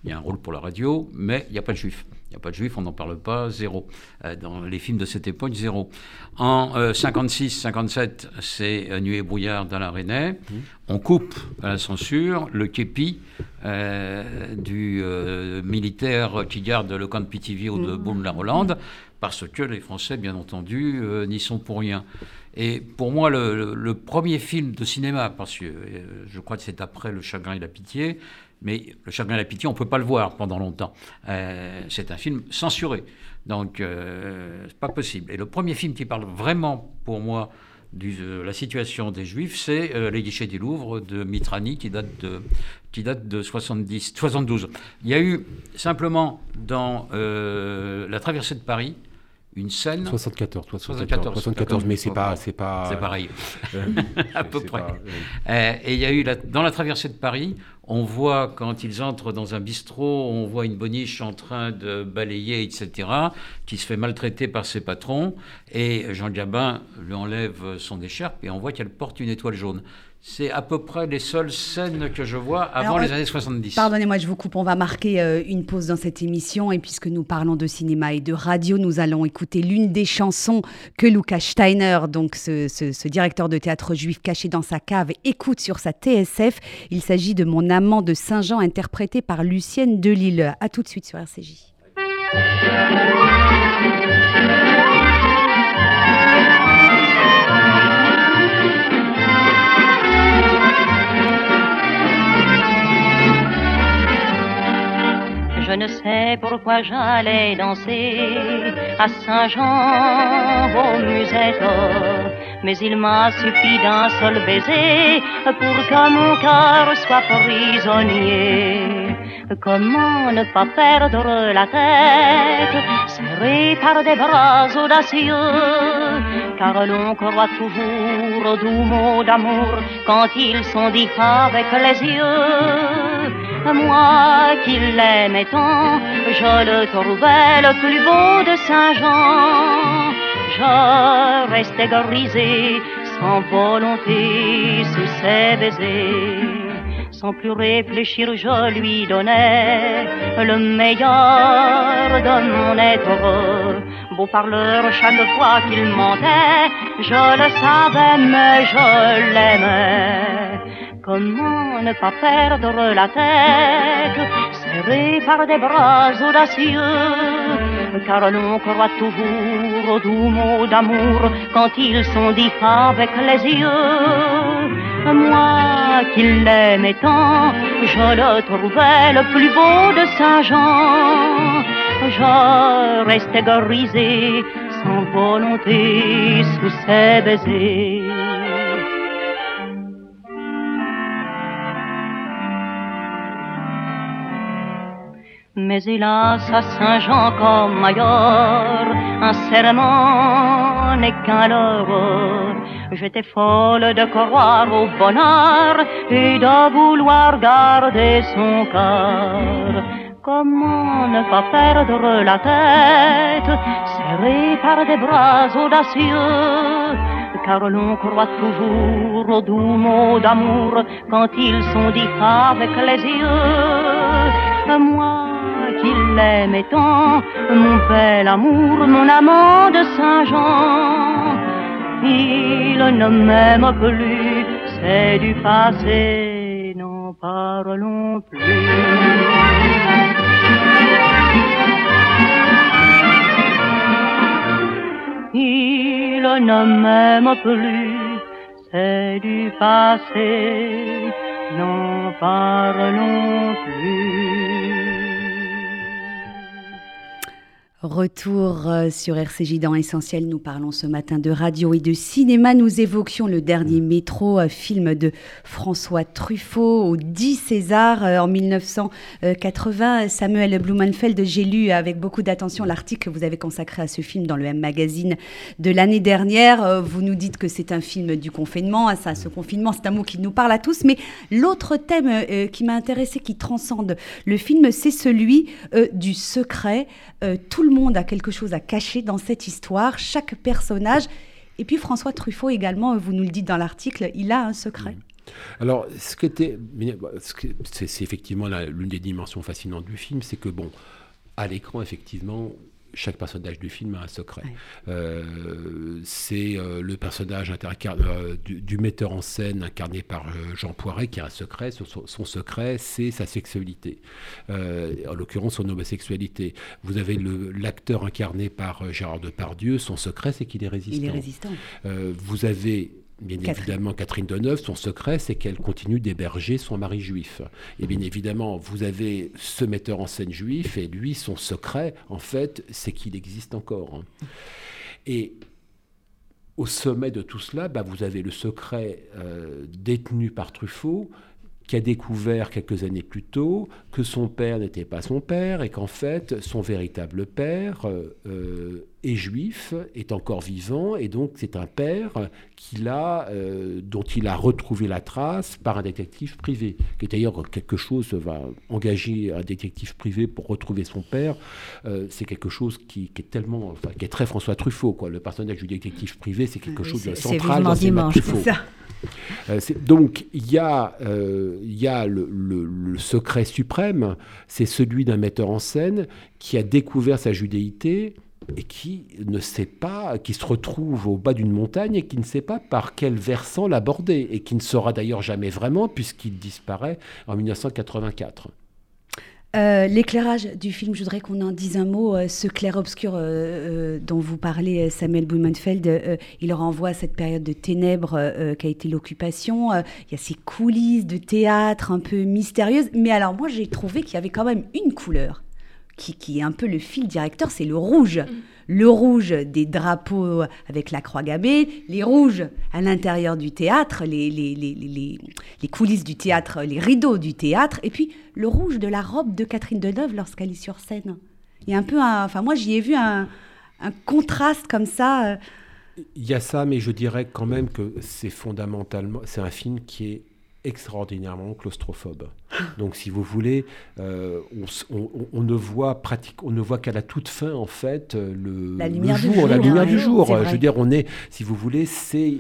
il y a un rôle pour la radio, mais il n'y a pas de Juifs. Il n'y a pas de juifs, on n'en parle pas, zéro. Euh, dans les films de cette époque, zéro. En 56-57, c'est Nuit et brouillard d'Alain Resnais. Mmh. On coupe à la censure le képi du militaire qui garde le camp de Pithiviers ou de mmh. Baume-la-Rolande, parce que les Français, bien entendu, n'y sont pour rien. Et pour moi, le, premier film de cinéma, parce que euh, je crois que c'est après Le Chagrin et la Pitié, mais Le Chagrin et la Pitié, on ne peut pas le voir pendant longtemps. Euh, c'est un film censuré, donc euh, c'est pas possible. Et le premier film qui parle vraiment, pour moi, de la situation des Juifs, c'est Les Guichets du Louvre de Mitrani, qui date de, qui date de 70, 72. Il y a eu simplement dans La Traversée de Paris, une scène.
74, 74, 74, mais c'est pas,
c'est pas. C'est pareil, euh, [laughs] à peu près. Euh, et il y a eu dans la traversée de Paris, on voit quand ils entrent dans un bistrot, on voit une boniche en train de balayer, etc., qui se fait maltraiter par ses patrons, et Jean Gabin lui enlève son écharpe et on voit qu'elle porte une étoile jaune. C'est à peu près les seules scènes que je vois avant les années 70.
Pardonnez-moi, je vous coupe. On va marquer euh, une pause dans cette émission. Et puisque nous parlons de cinéma et de radio, nous allons écouter l'une des chansons que Lucas Steiner, donc ce, directeur de théâtre juif caché dans sa cave, écoute sur sa TSF. Il s'agit de Mon amant de Saint-Jean, interprété par Lucienne Delille. A tout de suite sur RCJ.
Je ne sais pourquoi j'allais danser à Saint-Jean au musette, mais il m'a suffi d'un seul baiser pour que mon cœur soit prisonnier. Comment ne pas perdre la tête, serré par des bras audacieux, car l'on croit toujours aux doux mots d'amour quand ils sont dits avec les yeux moi qui l'aimais tant, je le trouvais le plus beau de Saint-Jean. Je restais grisé, sans volonté, sous ses baisers. Sans plus réfléchir, je lui donnais le meilleur de mon être. Beau parleur, chaque fois qu'il mentait, je le savais, mais je l'aimais. Comment ne pas perdre la tête, serré par des bras audacieux, car l'on croit toujours aux doux mots d'amour quand ils sont dits avec les yeux. Moi qui l'aimais tant, je le trouvais le plus beau de Saint-Jean. Je restais grisé, sans volonté, sous ses baisers. Mais hélas, à Saint-Jean comme ailleurs, un serment n'est qu'un leurre. J'étais folle de croire au bonheur et de vouloir garder son cœur. Comment ne pas perdre la tête, serré par des bras audacieux, car l'on croit toujours aux doux mots d'amour quand ils sont dits avec les yeux. Moi, qu'il l'aimait tant, mon bel amour, mon amant de Saint-Jean. Il ne m'aime plus, c'est du passé, n'en parlons plus. Il ne m'aime plus, c'est du passé, n'en parlons plus.
Retour euh, sur RCJ dans Essentiel. Nous parlons ce matin de radio et de cinéma. Nous évoquions le dernier métro, euh, film de François Truffaut au 10 César euh, en 1980. Samuel Blumenfeld, j'ai lu avec beaucoup d'attention l'article que vous avez consacré à ce film dans le M Magazine de l'année dernière. Vous nous dites que c'est un film du confinement. Ça, ce confinement, c'est un mot qui nous parle à tous. Mais l'autre thème qui m'a intéressé, qui transcende le film, c'est celui du secret. tout le monde a quelque chose à cacher dans cette histoire, chaque personnage. Et puis François Truffaut également, vous nous le dites dans l'article, il a un secret. Mmh.
Alors, ce qui était, c'est effectivement l'une des dimensions fascinantes du film, c'est que bon, À l'écran, effectivement, chaque personnage du film a un secret. Euh, c'est euh, le personnage euh, du, metteur en scène incarné par Jean Poiret qui a un secret. Son, secret, c'est sa sexualité. en l'occurrence, son homosexualité. Vous avez l'acteur incarné par Gérard Depardieu. Son secret, c'est qu'il est résistant.
Il est résistant.
vous avez Bien évidemment, Catherine Deneuve, son secret, c'est qu'elle continue d'héberger son mari juif. Et bien évidemment, vous avez ce metteur en scène juif, et lui, son secret, en fait, c'est qu'il existe encore. Et au sommet de tout cela, bah, vous avez le secret euh, détenu par Truffaut, qui a découvert quelques années plus tôt que son père n'était pas son père et qu'en fait son véritable père euh, euh, est juif, est encore vivant et donc c'est un père qu'il a, euh, dont il a retrouvé la trace par un détective privé, qui est d'ailleurs quelque chose va engager un détective privé pour retrouver son père. c'est quelque chose qui, est tellement, enfin, qui est très François Truffaut quoi. Le personnage du détective privé, c'est quelque chose de central dans dimanche, Truffaut. Ça. Euh, donc il y a, euh, y a le, le, secret suprême, c'est celui d'un metteur en scène qui a découvert sa judéité et qui ne sait pas, qui se retrouve au bas d'une montagne et qui ne sait pas par quel versant l'aborder et qui ne saura d'ailleurs jamais vraiment puisqu'il disparaît en 1984.
Euh, l'éclairage du film, je voudrais qu'on en dise un mot. Euh, ce clair-obscur euh, dont vous parlez, Samuel Blumenfeld, il renvoie à cette période de ténèbres qu'a été l'occupation. il y a ces coulisses de théâtre un peu mystérieuses. Mais alors, moi, j'ai trouvé qu'il y avait quand même une couleur qui, qui, est un peu le fil directeur, c'est le rouge. Mm le rouge des drapeaux avec la croix gammée, les rouges à l'intérieur du théâtre, les, les, les, les, coulisses du théâtre, les rideaux du théâtre, et puis le rouge de la robe de Catherine Deneuve lorsqu'elle est sur scène. Il y a un peu un, enfin moi j'y ai vu un, un contraste comme ça.
Il y a ça, mais je dirais quand même que c'est fondamentalement, c'est un film qui est extraordinairement claustrophobe. Donc, si vous voulez, euh, on, ne voit pratique, on ne voit qu'à la toute fin, en fait, euh, le,
la lumière
jour,
du jour,
la lumière du jour. Je veux dire, on est, si vous voulez, c'est,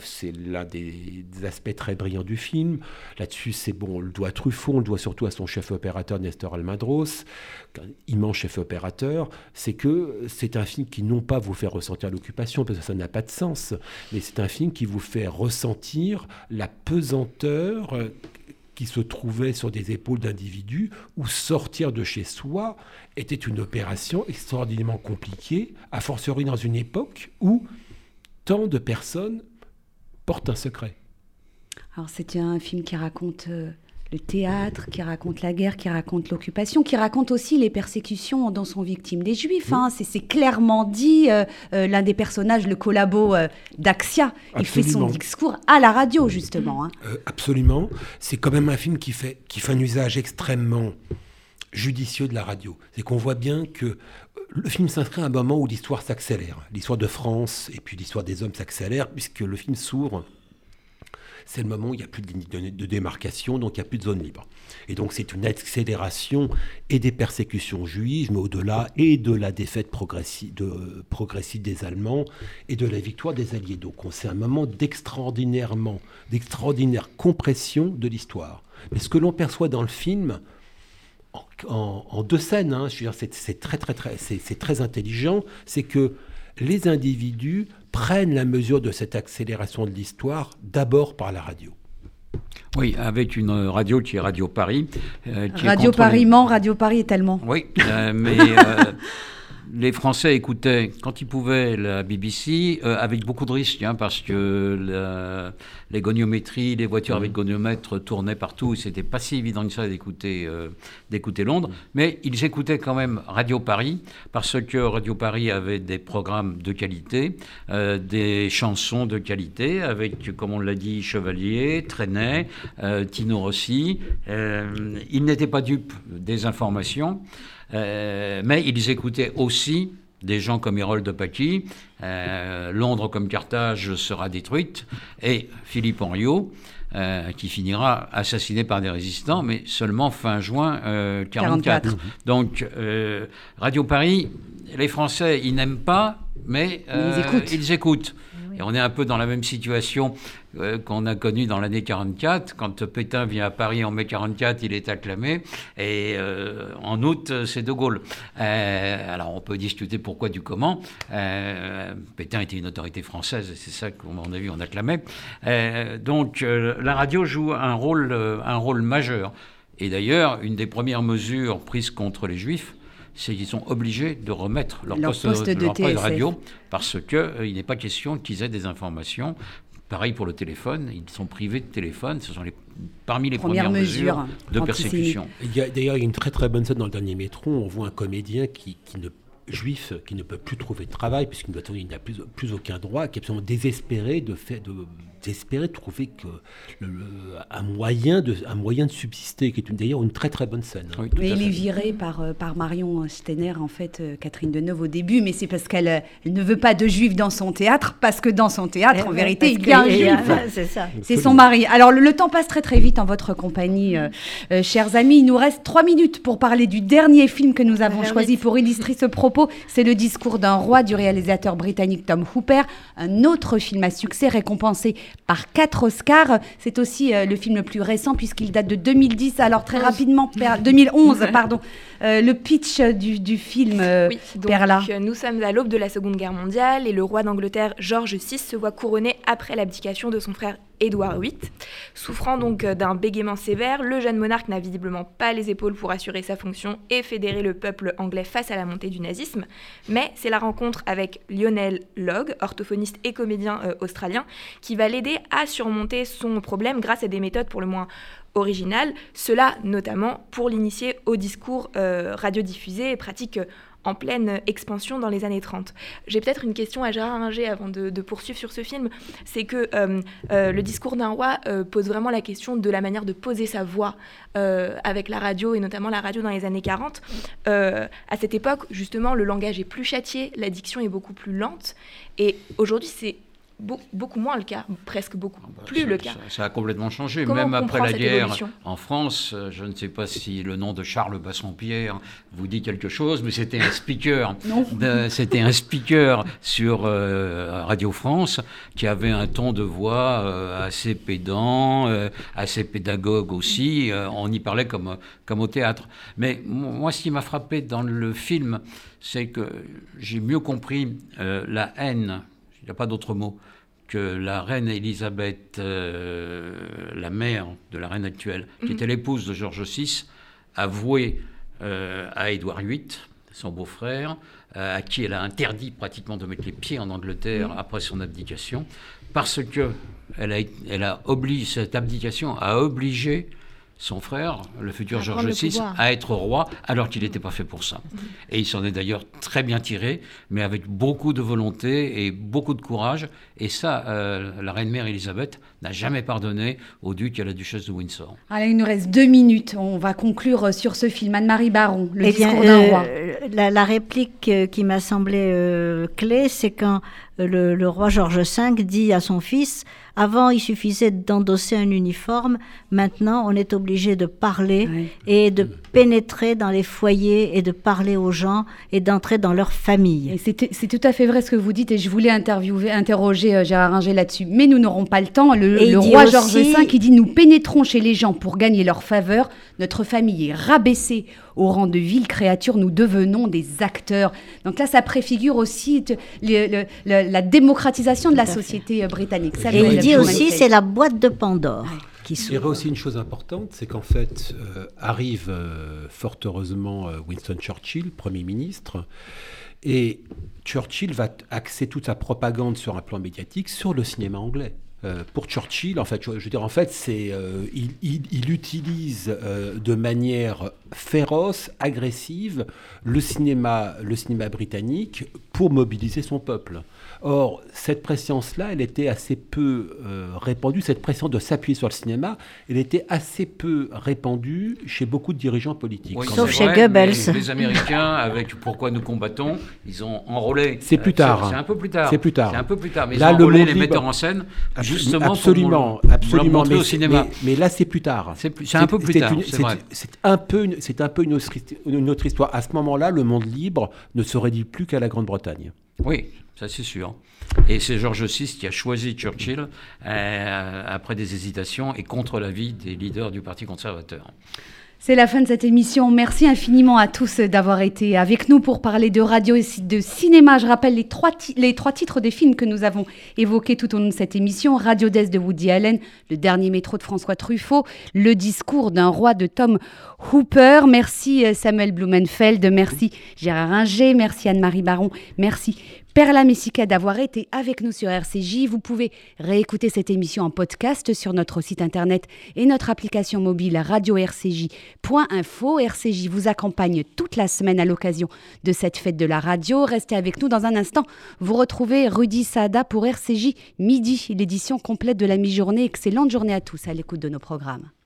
c'est l'un des, aspects très brillants du film. Là-dessus, c'est bon, on le doit à Truffaut, on le doit surtout à son chef opérateur Nestor Almadros, immense chef opérateur. C'est que c'est un film qui non pas vous fait ressentir l'occupation, parce que ça n'a pas de sens, mais c'est un film qui vous fait ressentir la pesanteur qui se trouvait sur des épaules d'individus, où sortir de chez soi était une opération extraordinairement compliquée, a fortiori dans une époque où tant de personnes portent un secret.
Alors c'est un film qui raconte euh, le théâtre, qui raconte la guerre, qui raconte l'occupation, qui raconte aussi les persécutions dont sont victimes les juifs. Hein. C'est clairement dit, euh, euh, l'un des personnages, le collabo euh, d'Axia, il fait son discours à la radio, justement. Hein.
absolument. C'est quand même un film qui fait, qui fait un usage extrêmement judicieux de la radio. C'est qu'on voit bien que le film s'inscrit à un moment où l'histoire s'accélère. L'histoire de France et puis l'histoire des hommes s'accélère, puisque le film s'ouvre c'est le moment où il n'y a plus de, de, démarcation, donc il n'y a plus de zone libre. Et donc c'est une accélération et des persécutions juives, mais au-delà, et de la défaite progressive, de, progressive des Allemands et de la victoire des Alliés. Donc c'est un moment d'extraordinairement, d'extraordinaire compression de l'histoire. Mais ce que l'on perçoit dans le film, en, deux scènes, hein, c'est très très très, c'est très intelligent, c'est que les individus prennent la mesure de cette accélération de l'histoire d'abord par la radio.
Oui, avec une radio qui est Radio Paris.
Euh, radio Paris ment, Radio Paris est tellement.
Oui, euh, mais euh, [laughs] les Français écoutaient, quand ils pouvaient, la BBC euh, avec beaucoup de risques, hein, parce que les goniométries, les voitures avec goniomètre tournaient partout. C'était pas si évident que ça d'écouter euh, d'écouter Londres. Mais ils écoutaient quand même Radio Paris, parce que Radio Paris avait des programmes de qualité, euh, des chansons de qualité, avec, comme on l'a dit, Chevalier, Trenet, Tino Rossi. ils n'étaient pas dupes des informations. Euh, mais ils écoutaient aussi des gens comme Harold de Paquis, euh, Londres comme Carthage sera détruite, et Philippe Henriot, euh, qui finira assassiné par des résistants, mais seulement fin juin 1944. Donc, Radio Paris, les Français, ils n'aiment pas, mais ils écoutent. Ils écoutent. Et on est un peu dans la même situation euh, qu'on a connue dans l'année 44. Quand Pétain vient à Paris en mai 44, il est acclamé. Et euh, en août, c'est De Gaulle. Euh, alors on peut discuter pourquoi du comment. Pétain était une autorité française, et c'est ça qu'on a vu, on acclamait. donc la radio joue un rôle, un rôle majeur. Et d'ailleurs, une des premières mesures prises contre les juifs, c'est qu'ils sont obligés de remettre leur, poste, de, radio parce qu'il euh, n'est pas question qu'ils aient des informations. Pareil pour le téléphone, ils sont privés de téléphone, ce sont les, parmi les premières, mesures, de persécution.
D'ailleurs, il y a une très très bonne scène dans le dernier métro, on voit un comédien qui, qui ne juif qui ne peut plus trouver de travail puisqu'il n'a plus, plus, aucun droit, qui est absolument désespéré de, fait, de, d'espérer trouver que un, moyen de, un moyen de subsister, qui est d'ailleurs une très très bonne scène.
Hein. mais il est viré par, euh, par Marion Stener, en fait, euh, Catherine Deneuve au début, mais c'est parce qu'elle euh, ne veut pas de juifs dans son théâtre, parce que dans son théâtre, en vérité, il y a un juif. [laughs] C'est ça. C'est son mari. Alors le, temps passe très très vite en votre compagnie, chers amis. Il nous reste trois minutes pour parler du dernier film que nous avons choisi pour illustrer ce propos. C'est le discours d'un roi du réalisateur britannique Tom Hooper, un autre film à succès récompensé par quatre Oscars. C'est aussi euh, le film le plus récent puisqu'il date de 2010. Alors très rapidement, 2011, pardon. Euh, le pitch du, film euh, oui, donc,
Nous sommes à l'aube de la Seconde Guerre mondiale et le roi d'Angleterre George VI se voit couronné après l'abdication de son frère Édouard VIII. Souffrant donc euh, d'un bégaiement sévère, le jeune monarque n'a visiblement pas les épaules pour assurer sa fonction et fédérer le peuple anglais face à la montée du nazisme. Mais c'est la rencontre avec Lionel Logg, orthophoniste et comédien euh, australien, qui va l'aider à surmonter son problème grâce à des méthodes pour le moins originales. Cela notamment pour l'initier au discours euh, radiodiffusé et pratique en pleine expansion dans les années 30. J'ai peut-être une question à Gérard Ringer avant de, poursuivre sur ce film. C'est que euh, euh, le discours d'un roi euh, pose vraiment la question de la manière de poser sa voix avec la radio et notamment la radio dans les années 40. à cette époque, justement, le langage est plus châtié, la diction est beaucoup plus lente. Et aujourd'hui, c'est beaucoup moins le cas, presque beaucoup ah bah, plus le cas.
Ça, a complètement changé, même après la guerre en France. Euh, je ne sais pas si le nom de Charles Bassompierre vous dit quelque chose, mais c'était un speaker. [laughs] c'était un speaker sur euh, Radio France qui avait un ton de voix euh, assez pédant, assez pédagogue aussi. on y parlait comme, comme au théâtre. Mais moi, ce qui m'a frappé dans le film, c'est que j'ai mieux compris la haine il n'y a pas d'autre mot, que la reine Élisabeth, euh, la mère de la reine actuelle, qui mhm. était l'épouse de George VI, avouait euh, à Édouard VIII, son beau-frère, euh, à qui elle a interdit pratiquement de mettre les pieds en Angleterre mhm. après son abdication, parce que elle a, elle a obligé, cette abdication a obligé son frère, le futur George VI, à être roi alors qu'il n'était pas fait pour ça. Mhm. Et il s'en est d'ailleurs très bien tiré, mais avec beaucoup de volonté et beaucoup de courage. Et ça, euh, la reine-mère Elisabeth n'a jamais pardonné au duc et à la duchesse de Windsor.
Allez, il nous reste deux minutes. On va conclure sur ce film. Anne-Marie Baron, le eh discours d'un roi.
Euh, la, réplique euh, qui m'a semblé clé, c'est quand le, roi George V dit à son fils avant, il suffisait d'endosser un uniforme. Maintenant, on est obligé de parler et de pénétrer dans les foyers et de parler aux gens et d'entrer dans leur famille.
C'est tout à fait vrai ce que vous dites et je voulais interviewer, interroger euh, Gérard Ringer là-dessus. Mais nous n'aurons pas le temps. Le, roi George V qui dit Nous pénétrons chez les gens pour gagner leur faveur. Notre famille est rabaissée au rang de ville créature. Nous devenons des acteurs. Donc là, ça préfigure aussi la démocratisation de la société euh, britannique.
et il dit aussi c'est la boîte de Pandore.
Il y aurait aussi une chose importante, c'est qu'en fait, euh, arrive euh, fort heureusement euh, Winston Churchill, Premier ministre, et Churchill va axer toute sa propagande sur un plan médiatique sur le cinéma anglais. pour Churchill, en fait, je, veux dire, en fait, c'est, il, il, utilise de manière féroce, agressive, le cinéma, le cinéma britannique pour mobiliser son peuple. Or, cette pression-là, elle était assez peu euh, répandue, cette pression de s'appuyer sur le cinéma, elle était assez peu répandue chez beaucoup de dirigeants politiques.
Sauf chez Goebbels.
Les Américains, avec Pourquoi nous combattons, ils ont enrôlé.
C'est plus tard.
C'est un peu plus tard.
C'est plus tard.
C'est un peu plus tard. Mais là, ils ont enrôlé les metteurs en scène, justement
absolument,
pour
absolument,
mais, au cinéma.
Mais, là, c'est plus tard.
C'est un peu plus tard.
C'est un peu, c'est un peu une autre, histoire. À ce moment-là, le monde libre ne se réduit plus qu'à la Grande-Bretagne.
Oui, ça c'est sûr. Et c'est George VI qui a choisi Churchill euh, après des hésitations et contre l'avis des leaders du Parti conservateur.
C'est la fin de cette émission. Merci infiniment à tous d'avoir été avec nous pour parler de radio et de cinéma. Je rappelle les trois, titres des films que nous avons évoqués tout au long de cette émission. Radio Death de Woody Allen, Le dernier métro de François Truffaut, Le discours d'un roi de Tom Hooper. Merci euh, Samuel Blumenfeld, merci Gérard Inger, merci Anne-Marie Baron, merci Perla Messica d'avoir été avec nous sur RCJ. Vous pouvez réécouter cette émission en podcast sur notre site internet et notre application mobile radio-rcj.info. RCJ vous accompagne toute la semaine à l'occasion de cette fête de la radio. Restez avec nous dans un instant. Vous retrouvez Rudy Saada pour RCJ Midi, l'édition complète de la mi-journée. Excellente journée à tous à l'écoute de nos programmes.